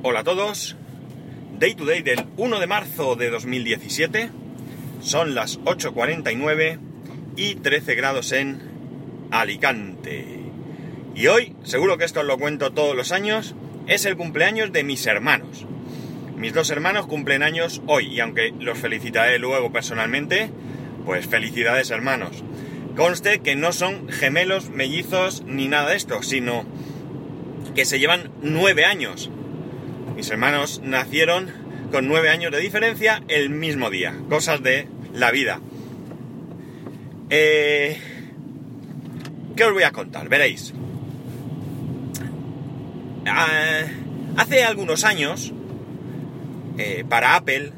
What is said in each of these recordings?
Hola a todos. Day to day del 1 de marzo de 2017. Son las 8.49 y 13 grados en Alicante. Y hoy, seguro que esto os lo cuento todos los años, es el cumpleaños de mis hermanos. Mis dos hermanos cumplen años hoy y aunque los felicitaré luego personalmente, pues felicidades hermanos. Conste que no son gemelos, mellizos ni nada de esto, sino que se llevan nueve años. Mis hermanos nacieron con nueve años de diferencia el mismo día. Cosas de la vida. Eh, ¿Qué os voy a contar? Veréis. Ah, hace algunos años, eh, para Apple,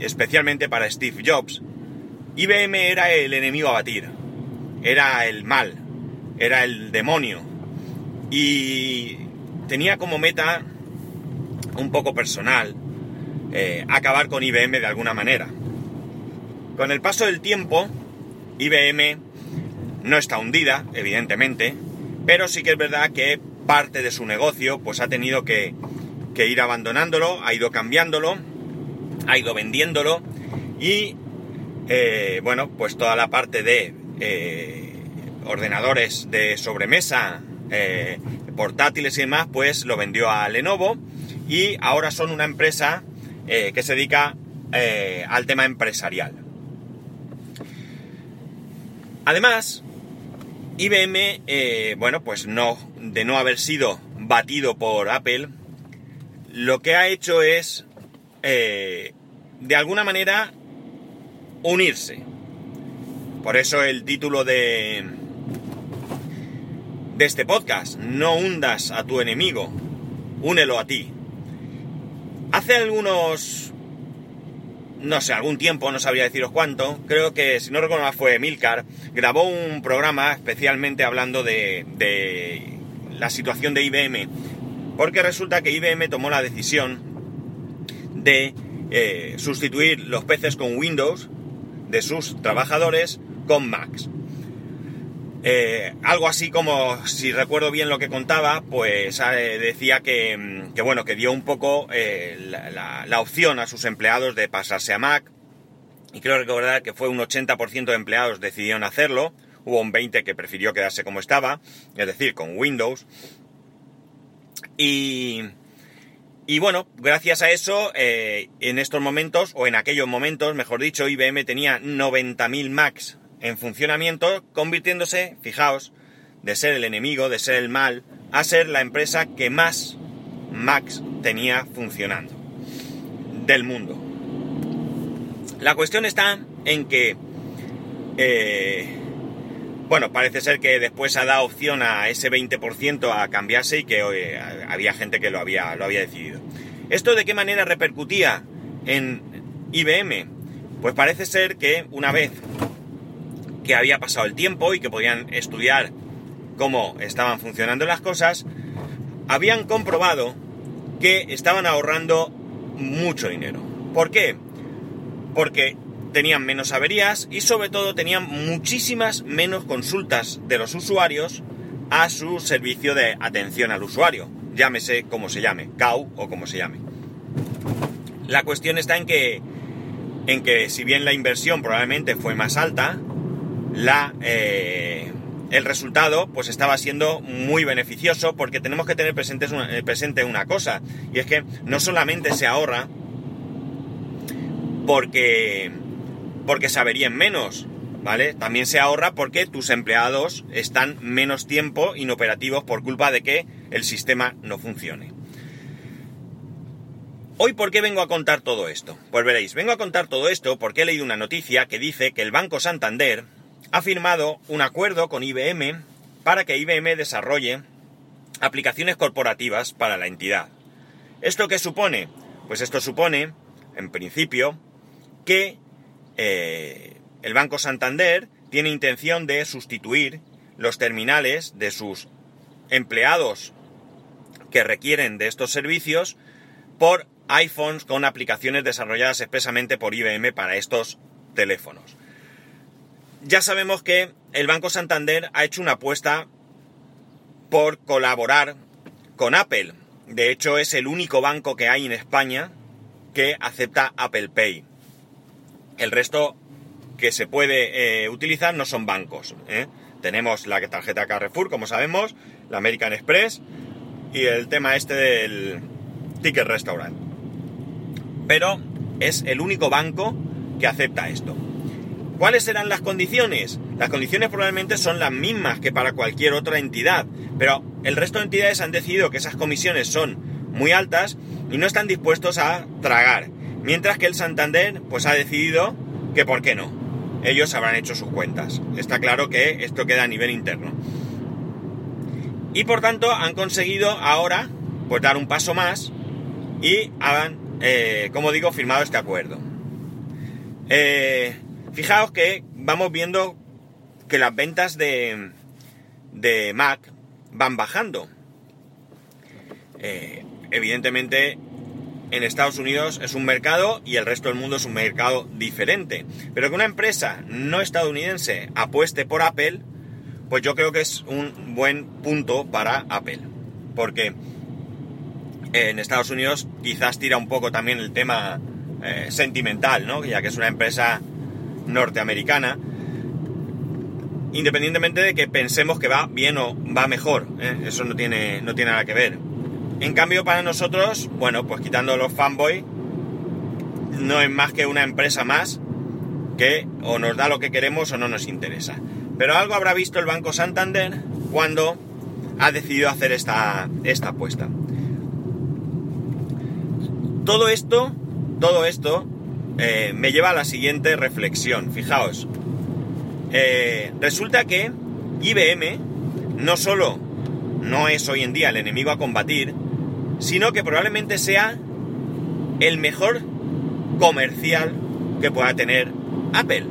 especialmente para Steve Jobs, IBM era el enemigo a batir. Era el mal. Era el demonio. Y tenía como meta un poco personal eh, acabar con IBM de alguna manera. Con el paso del tiempo, IBM no está hundida, evidentemente, pero sí que es verdad que parte de su negocio pues ha tenido que, ir abandonándolo, ha ido cambiándolo, ha ido vendiéndolo y eh, bueno, pues toda la parte de eh, ordenadores de sobremesa, portátiles y demás, pues lo vendió a Lenovo y ahora son una empresa que se dedica al tema empresarial. Además, IBM, eh, bueno, pues no, de no haber sido batido por Apple, lo que ha hecho es, eh, de alguna manera, unirse. Por eso el título de, de este podcast, no hundas a tu enemigo, únelo a ti. Hace algunos no sé, algún tiempo, no sabría deciros cuánto, creo que, si no recuerdo mal, fue Milcar, grabó un programa especialmente hablando de, la situación de IBM, porque resulta que IBM tomó la decisión de eh, sustituir los peces con Windows de sus trabajadores con Macs. Eh, algo así como, si recuerdo bien lo que contaba, pues eh, decía que, mm, que, bueno, que dio un poco eh, la, opción a sus empleados de pasarse a Mac. Y creo recordar que fue un 80% de empleados decidieron hacerlo. Hubo un 20% que prefirió quedarse como estaba, es decir, con Windows. Y, y bueno, gracias a eso, en estos momentos, o en aquellos momentos, mejor dicho, IBM tenía 90.000 Macs en funcionamiento, convirtiéndose, fijaos, de ser el enemigo, de ser el mal, a ser la empresa que más Max tenía funcionando del mundo. La cuestión está en que, eh, bueno, parece ser que después ha dado opción a ese 20% a cambiarse y que eh, había gente que lo había, lo había decidido. ¿Esto de qué manera repercutía en IBM? Pues parece ser que una vez que había pasado el tiempo y que podían estudiar cómo estaban funcionando las cosas, habían comprobado que estaban ahorrando mucho dinero. ¿Por qué? Porque tenían menos averías y sobre todo tenían muchísimas menos consultas de los usuarios a su servicio de atención al usuario, llámese como se llame, CAU o como se llame. La cuestión está en que, en que si bien la inversión probablemente fue más alta, la, eh, el resultado pues estaba siendo muy beneficioso porque tenemos que tener presente una, eh, presente una cosa y es que no solamente se ahorra porque, porque saberían menos, ¿vale? También se ahorra porque tus empleados están menos tiempo inoperativos por culpa de que el sistema no funcione. Hoy, ¿por qué vengo a contar todo esto? Pues veréis, vengo a contar todo esto porque he leído una noticia que dice que el Banco Santander ha firmado un acuerdo con IBM para que IBM desarrolle aplicaciones corporativas para la entidad. ¿Esto qué supone? Pues esto supone, en principio, que eh, el Banco Santander tiene intención de sustituir los terminales de sus empleados que requieren de estos servicios por iPhones con aplicaciones desarrolladas expresamente por IBM para estos teléfonos ya sabemos que el Banco Santander ha hecho una apuesta por colaborar con Apple. de hecho es el único banco que hay en España que acepta Apple Pay. El resto que se puede eh, utilizar no son bancos. ¿eh? Tenemos la tarjeta Carrefour, como sabemos, la American Express y el tema este del Ticket Restaurant. Pero es el único banco que acepta esto. ¿Cuáles serán las condiciones? Las condiciones probablemente son las mismas que para cualquier otra entidad, pero el resto de entidades han decidido que esas comisiones son muy altas y no están dispuestos a tragar. Mientras que el Santander pues ha decidido que por qué no. Ellos habrán hecho sus cuentas. Está claro que esto queda a nivel interno. Y por tanto han conseguido ahora pues dar un paso más y han, eh, como digo, firmado este acuerdo. Eh, fijaos que vamos viendo que las ventas de, de Mac van bajando. Eh, evidentemente en Estados Unidos es un mercado y el resto del mundo es un mercado diferente. Pero que una empresa no estadounidense apueste por Apple, pues yo creo que es un buen punto para Apple. Porque en Estados Unidos quizás tira un poco también el tema eh, sentimental, ¿no? Ya que es una empresa norteamericana. Independientemente de que pensemos que va bien o va mejor, ¿eh? eso no tiene, no tiene nada que ver. En cambio, para nosotros, bueno, pues quitando los fanboy, no es más que una empresa más que o nos da lo que queremos o no nos interesa. Pero algo habrá visto el Banco Santander cuando ha decidido hacer esta, esta apuesta. Todo esto, todo esto eh, me lleva a la siguiente reflexión. Fijaos, eh, resulta que IBM no solo no es hoy en día el enemigo a combatir, sino que probablemente sea el mejor comercial que pueda tener Apple.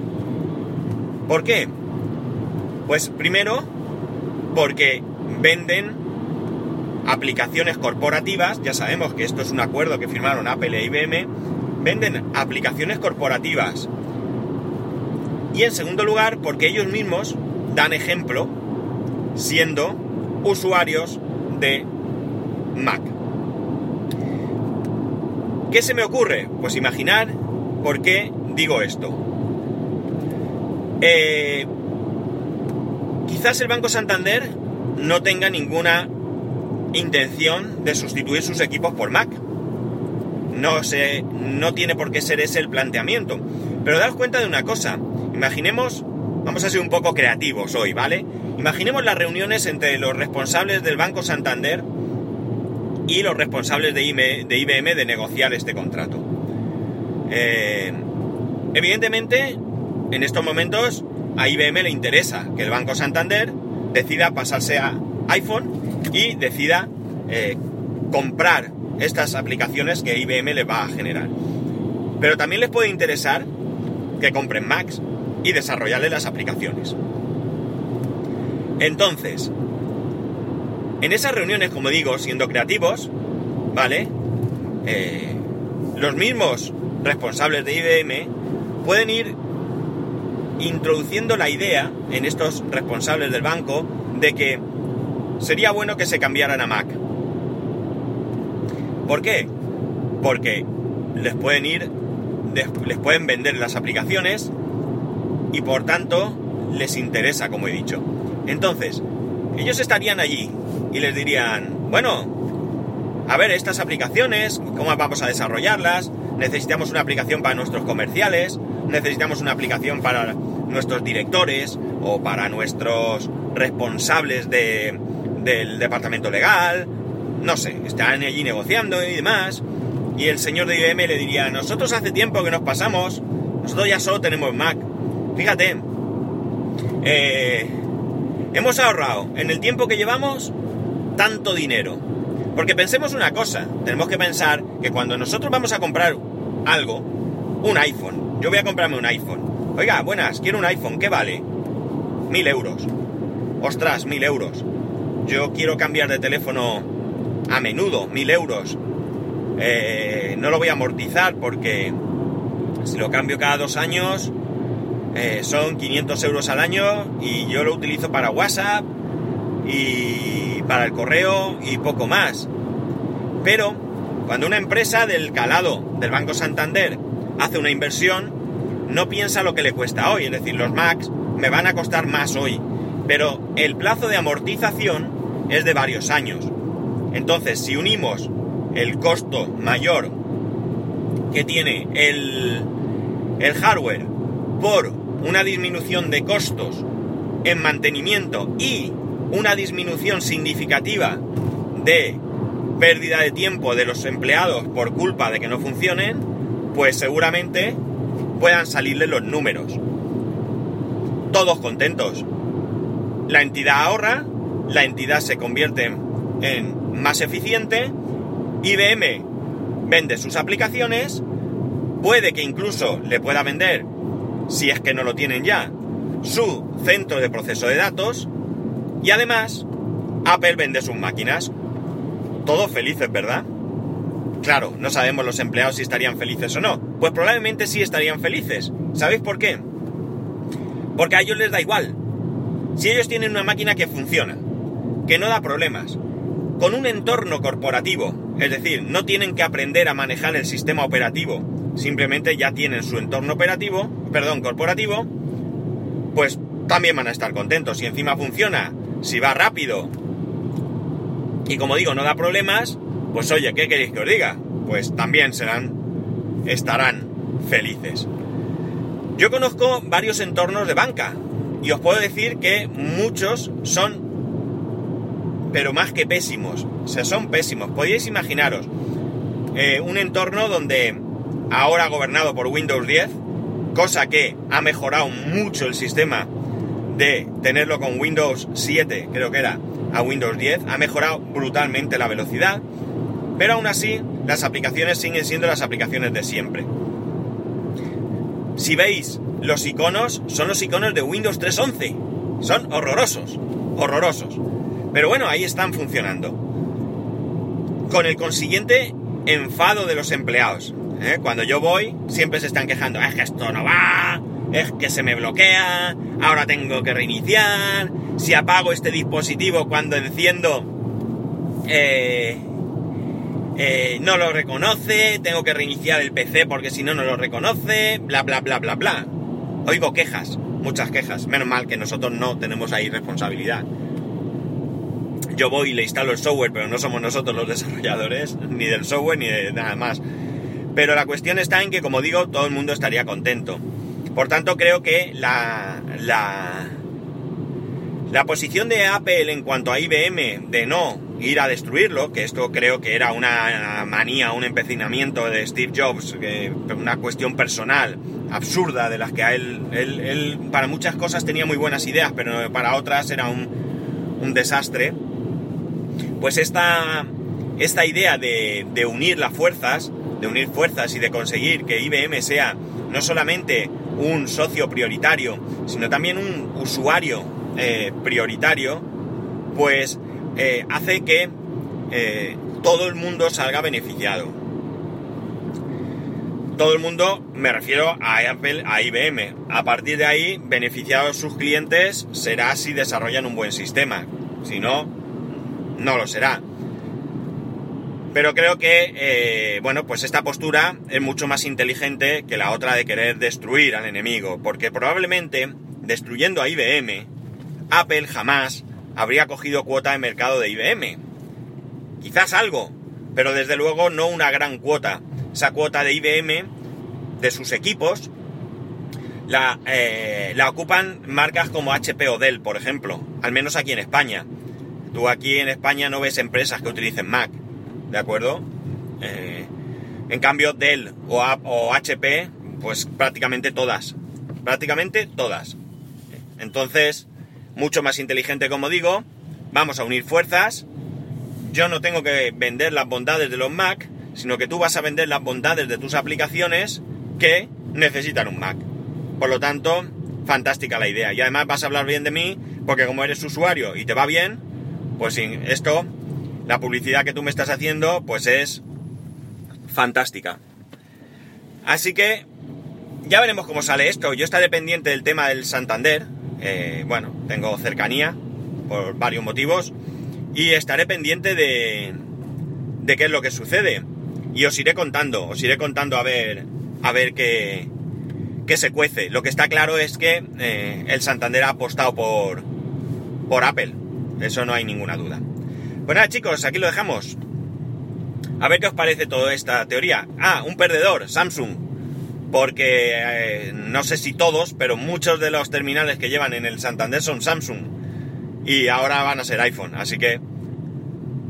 ¿Por qué? Pues primero, porque venden aplicaciones corporativas, ya sabemos que esto es un acuerdo que firmaron Apple e IBM, venden aplicaciones corporativas. Y en segundo lugar, porque ellos mismos dan ejemplo siendo usuarios de Mac. ¿Qué se me ocurre? Pues imaginar por qué digo esto. Eh, quizás el Banco Santander no tenga ninguna intención de sustituir sus equipos por Mac. No, sé, no tiene por qué ser ese el planteamiento. Pero daos cuenta de una cosa. Imaginemos, vamos a ser un poco creativos hoy, ¿vale? Imaginemos las reuniones entre los responsables del Banco Santander y los responsables de IBM de, negociar este contrato. Eh, evidentemente, en estos momentos a IBM le interesa que el Banco Santander decida pasarse a iPhone y decida eh, comprar estas aplicaciones que IBM le va a generar. Pero también les puede interesar que compren Macs y desarrollarle las aplicaciones. Entonces, en esas reuniones, como digo, siendo creativos, ¿vale? Eh, los mismos responsables de IBM pueden ir introduciendo la idea en estos responsables del banco de que sería bueno que se cambiaran a Mac. ¿Por qué? Porque les pueden ir, les pueden vender las aplicaciones y por tanto les interesa, como he dicho. Entonces, ellos estarían allí y les dirían, bueno, a ver, estas aplicaciones, ¿cómo vamos a desarrollarlas? Necesitamos una aplicación para nuestros comerciales, necesitamos una aplicación para nuestros directores o para nuestros responsables del departamento legal, no sé, están allí negociando y demás. Y el señor de IBM le diría, nosotros hace tiempo que nos pasamos, nosotros ya solo tenemos Mac. Fíjate, eh, hemos ahorrado en el tiempo que llevamos tanto dinero? Porque pensemos una cosa, tenemos que pensar que cuando nosotros vamos a comprar algo, un iPhone, yo voy a comprarme un iPhone. Oiga, buenas, quiero un iPhone, ¿qué vale? Mil euros. Ostras, mil euros. Yo quiero cambiar de teléfono a menudo, mil euros. Eh, no lo voy a amortizar porque si lo cambio cada dos años eh, son 500 euros al año y yo lo utilizo para WhatsApp y para el correo y poco más. Pero cuando una empresa del calado del Banco Santander hace una inversión, no piensa lo que le cuesta hoy, es decir, los Macs me van a costar más hoy, pero el plazo de amortización es de varios años. Entonces, si unimos el costo mayor que tiene el, el hardware por una disminución de costos en mantenimiento y una disminución significativa de pérdida de tiempo de los empleados por culpa de que no funcionen, pues seguramente puedan salirle los números. Todos contentos. La entidad ahorra, la entidad se convierte en más eficiente, IBM vende sus aplicaciones, puede que incluso le pueda vender, si es que no lo tienen ya, su centro de proceso de datos y además Apple vende sus máquinas. Todos felices, ¿verdad? Claro, no sabemos los empleados si estarían felices o no. Pues probablemente sí estarían felices. ¿Sabéis por qué? Porque a ellos les da igual. Si ellos tienen una máquina que funciona, que no da problemas, con un entorno corporativo, es decir, no tienen que aprender a manejar el sistema operativo, simplemente ya tienen su entorno operativo, perdón, corporativo, pues también van a estar contentos. Si encima funciona, si va rápido y como digo, no da problemas, pues oye, ¿qué queréis que os diga? Pues también serán, estarán felices. Yo conozco varios entornos de banca y os puedo decir que muchos son, pero más que pésimos, o son pésimos. Podéis imaginaros eh, un entorno donde ahora gobernado por Windows 10, cosa que ha mejorado mucho el sistema de tenerlo con Windows 7, creo que era, a Windows 10, ha mejorado brutalmente la velocidad, pero aún así, las aplicaciones siguen siendo las aplicaciones de siempre. Si veis, los iconos son los iconos de Windows 3.11. Son horrorosos, horrorosos. Pero bueno, ahí están funcionando. Con el consiguiente enfado de los empleados. ¿eh? Cuando yo voy, siempre se están quejando. Es que esto no va, es que se me bloquea, ahora tengo que reiniciar. Si apago este dispositivo cuando enciendo, eh, eh, no lo reconoce, tengo que reiniciar el PC porque si no, no lo reconoce, bla, bla, bla, bla, bla. Oigo quejas, muchas quejas. Menos mal que nosotros no tenemos ahí responsabilidad. Yo voy y le instalo el software, pero no somos nosotros los desarrolladores, ni del software, ni de nada más. Pero la cuestión está en que, como digo, todo el mundo estaría contento. Por tanto, creo que la, la, la posición de Apple en cuanto a IBM de no ir a destruirlo, que esto creo que era una manía, un empecinamiento de Steve Jobs, una cuestión personal, absurda, de las que a él, él, para muchas cosas tenía muy buenas ideas, pero para otras era un, un desastre, pues esta, esta idea de, unir las fuerzas, de unir fuerzas y de conseguir que IBM sea no solamente un socio prioritario, sino también un usuario eh, prioritario, pues eh, hace que eh, todo el mundo salga beneficiado. Todo el mundo, me refiero a Apple, a IBM. A partir de ahí, beneficiados sus clientes será si desarrollan un buen sistema. Si no, no lo será. Pero creo que, bueno, pues esta postura es mucho más inteligente que la otra de querer destruir al enemigo. Porque probablemente, destruyendo a IBM, Apple jamás habría cogido cuota de mercado de IBM. Quizás algo, pero desde luego no una gran cuota. Esa cuota de IBM, de sus equipos, la, eh, la ocupan marcas como HP o Dell, por ejemplo, al menos aquí en España. Tú aquí en España no ves empresas que utilicen Mac, ¿de acuerdo? Eh, en cambio, Dell o, o HP, pues prácticamente todas. Prácticamente todas. Entonces, mucho más inteligente como digo, vamos a unir fuerzas, yo no tengo que vender las bondades de los Mac, sino que tú vas a vender las bondades de tus aplicaciones que necesitan un Mac. Por lo tanto, fantástica la idea. Y además vas a hablar bien de mí, porque como eres usuario y te va bien, pues sin esto, la publicidad que tú me estás haciendo, pues es fantástica. Así que ya veremos cómo sale esto. Yo estaré pendiente del tema del Santander, eh, bueno, tengo cercanía por varios motivos y estaré pendiente de, de qué es lo que sucede. Y os iré contando, os iré contando a ver, a ver qué, qué se cuece. Lo que está claro es que eh, el Santander ha apostado por, por Apple. Eso no hay ninguna duda. Pues nada, chicos, aquí lo dejamos. A ver qué os parece toda esta teoría. Ah, un perdedor, Samsung. Porque eh, no sé si todos, pero muchos de los terminales que llevan en el Santander son Samsung. Y ahora van a ser iPhone. Así que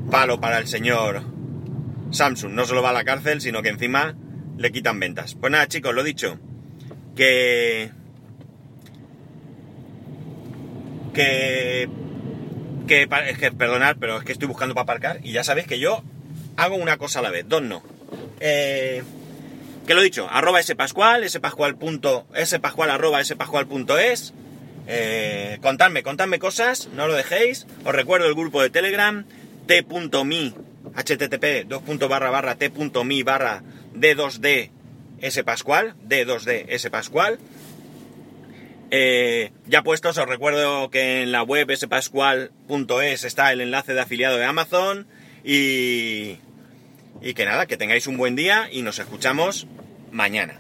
palo para el señor Samsung. No solo va a la cárcel, sino que encima le quitan ventas. Pues nada, chicos, lo dicho. Que... Que... Que, es que perdonad, pero es que estoy buscando para aparcar y ya sabéis que yo hago una cosa a la vez, dos no. Eh, que lo he dicho, arroba spascual, spascual punto, spascual arroba spascual.es. Eh, contadme, contadme cosas, no lo dejéis. Os recuerdo el grupo de Telegram, t.me, http, 2. barra barra t.me barra d2d spascual, d2d spascual. Eh, ya puestos, os recuerdo que en la web spascual.es está el enlace de afiliado de Amazon y, y que nada, que tengáis un buen día y nos escuchamos mañana.